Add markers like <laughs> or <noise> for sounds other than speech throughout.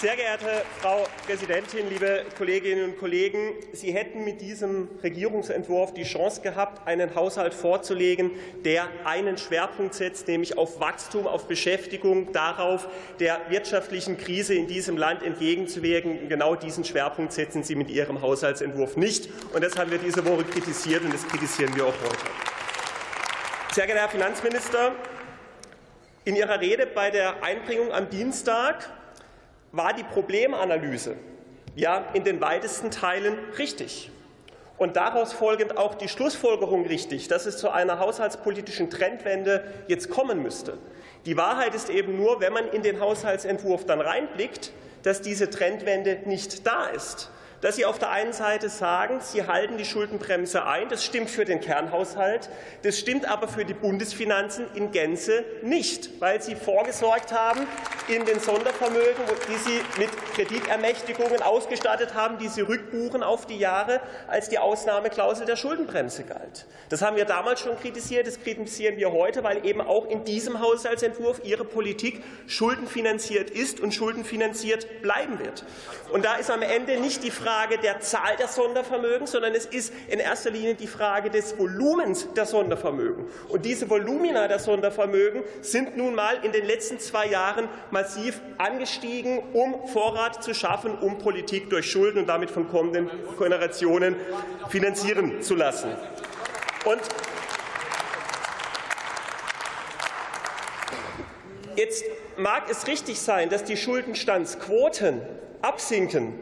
Sehr geehrte Frau Präsidentin, liebe Kolleginnen und Kollegen! Sie hätten mit diesem Regierungsentwurf die Chance gehabt, einen Haushalt vorzulegen, der einen Schwerpunkt setzt, nämlich auf Wachstum, auf Beschäftigung, darauf, der wirtschaftlichen Krise in diesem Land entgegenzuwirken. Genau diesen Schwerpunkt setzen Sie mit Ihrem Haushaltsentwurf nicht. Und das haben wir diese Woche kritisiert, und das kritisieren wir auch heute. Sehr geehrter Herr Finanzminister, in Ihrer Rede bei der Einbringung am Dienstag war die Problemanalyse ja in den weitesten Teilen richtig. Und daraus folgend auch die Schlussfolgerung richtig, dass es zu einer haushaltspolitischen Trendwende jetzt kommen müsste. Die Wahrheit ist eben nur, wenn man in den Haushaltsentwurf dann reinblickt, dass diese Trendwende nicht da ist dass Sie auf der einen Seite sagen, Sie halten die Schuldenbremse ein. Das stimmt für den Kernhaushalt. Das stimmt aber für die Bundesfinanzen in Gänze nicht, weil Sie vorgesorgt haben in den Sondervermögen, die Sie mit Kreditermächtigungen ausgestattet haben, die Sie rückbuchen auf die Jahre, als die Ausnahmeklausel der Schuldenbremse galt. Das haben wir damals schon kritisiert. Das kritisieren wir heute, weil eben auch in diesem Haushaltsentwurf Ihre Politik schuldenfinanziert ist und schuldenfinanziert bleiben wird. Und da ist am Ende nicht die Frage, Frage der Zahl der Sondervermögen, sondern es ist in erster Linie die Frage des Volumens der Sondervermögen. Und diese Volumina der Sondervermögen sind nun mal in den letzten zwei Jahren massiv angestiegen, um Vorrat zu schaffen, um Politik durch Schulden und damit von kommenden Generationen finanzieren zu lassen. Und Jetzt mag es richtig sein, dass die Schuldenstandsquoten absinken.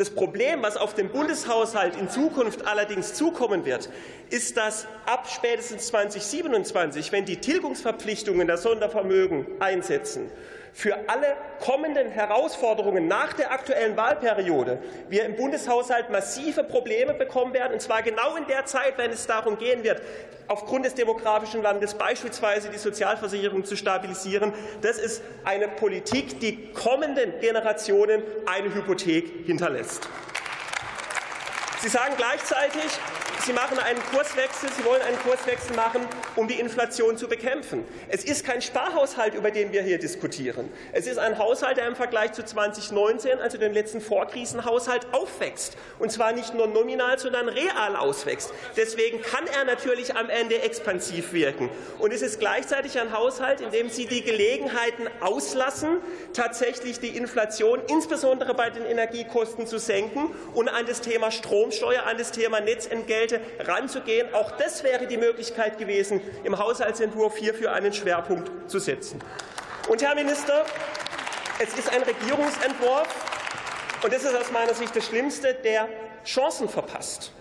Das Problem, was auf den Bundeshaushalt in Zukunft allerdings zukommen wird, ist, dass ab spätestens 2027, wenn die Tilgungsverpflichtungen der Sondervermögen einsetzen, für alle kommenden Herausforderungen nach der aktuellen Wahlperiode wir im Bundeshaushalt massive Probleme bekommen werden, und zwar genau in der Zeit, wenn es darum gehen wird, aufgrund des demografischen Wandels beispielsweise die Sozialversicherung zu stabilisieren. Das ist eine Politik, die kommenden Generationen eine Hypothek hinterlässt. Sie sagen gleichzeitig, Sie machen einen Kurswechsel, Sie wollen einen Kurswechsel machen, um die Inflation zu bekämpfen. Es ist kein Sparhaushalt, über den wir hier diskutieren. Es ist ein Haushalt, der im Vergleich zu 2019, also dem letzten Vorkrisenhaushalt, aufwächst. Und zwar nicht nur nominal, sondern real auswächst. Deswegen kann er natürlich am Ende expansiv wirken. Und es ist gleichzeitig ein Haushalt, in dem Sie die Gelegenheiten auslassen, tatsächlich die Inflation insbesondere bei den Energiekosten zu senken und an das Thema Stromsteuer, an das Thema Netzentgelt Inhalte ranzugehen. Auch das wäre die Möglichkeit gewesen, im Haushaltsentwurf hierfür einen Schwerpunkt zu setzen. Und, Herr Minister, es ist ein Regierungsentwurf, und das ist aus meiner Sicht das Schlimmste, der Chancen verpasst.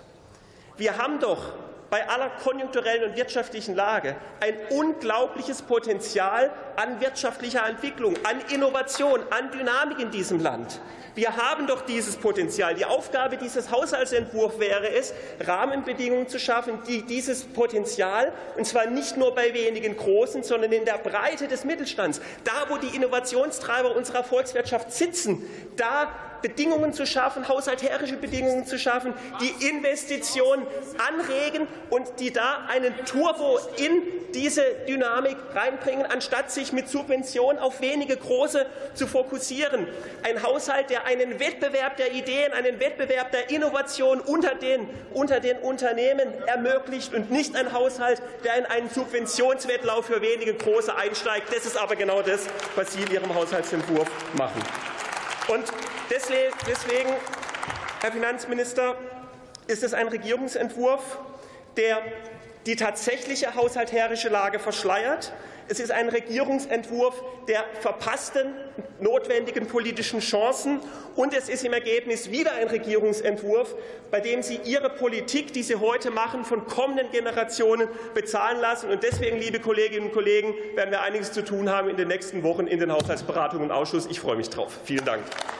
Wir haben doch bei aller konjunkturellen und wirtschaftlichen Lage ein unglaubliches Potenzial an wirtschaftlicher Entwicklung, an Innovation, an Dynamik in diesem Land. Wir haben doch dieses Potenzial. Die Aufgabe dieses Haushaltsentwurfs wäre es, Rahmenbedingungen zu schaffen, die dieses Potenzial, und zwar nicht nur bei wenigen Großen, sondern in der Breite des Mittelstands, da wo die Innovationstreiber unserer Volkswirtschaft sitzen, da Bedingungen zu schaffen, haushalterische Bedingungen zu schaffen, die Investitionen anregen und die da einen Turbo in diese Dynamik reinbringen, anstatt sich mit Subventionen auf wenige große zu fokussieren. Ein Haushalt, der einen Wettbewerb der Ideen, einen Wettbewerb der Innovation unter den, unter den Unternehmen ermöglicht und nicht ein Haushalt, der in einen Subventionswettlauf für wenige große einsteigt. Das ist aber genau das, was Sie in Ihrem Haushaltsentwurf machen. Und deswegen, Herr Finanzminister, ist es ein Regierungsentwurf, der die tatsächliche haushalterische Lage verschleiert. Es ist ein Regierungsentwurf der verpassten notwendigen politischen Chancen. Und es ist im Ergebnis wieder ein Regierungsentwurf, bei dem Sie Ihre Politik, die Sie heute machen, von kommenden Generationen bezahlen lassen. Und deswegen, liebe Kolleginnen und Kollegen, werden wir einiges zu tun haben in den nächsten Wochen in den Haushaltsberatungen im Ausschuss. Ich freue mich darauf. Vielen Dank. <laughs>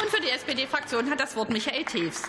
Und für die SPD-Fraktion hat das Wort Michael Tews.